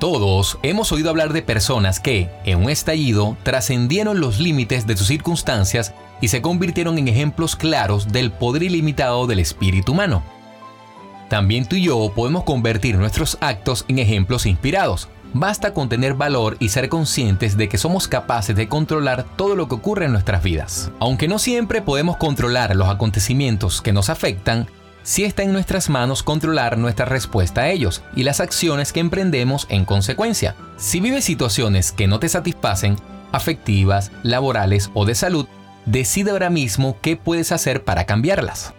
Todos hemos oído hablar de personas que, en un estallido, trascendieron los límites de sus circunstancias y se convirtieron en ejemplos claros del poder ilimitado del espíritu humano. También tú y yo podemos convertir nuestros actos en ejemplos inspirados. Basta con tener valor y ser conscientes de que somos capaces de controlar todo lo que ocurre en nuestras vidas. Aunque no siempre podemos controlar los acontecimientos que nos afectan, sí está en nuestras manos controlar nuestra respuesta a ellos y las acciones que emprendemos en consecuencia. Si vives situaciones que no te satisfacen, afectivas, laborales o de salud, decide ahora mismo qué puedes hacer para cambiarlas.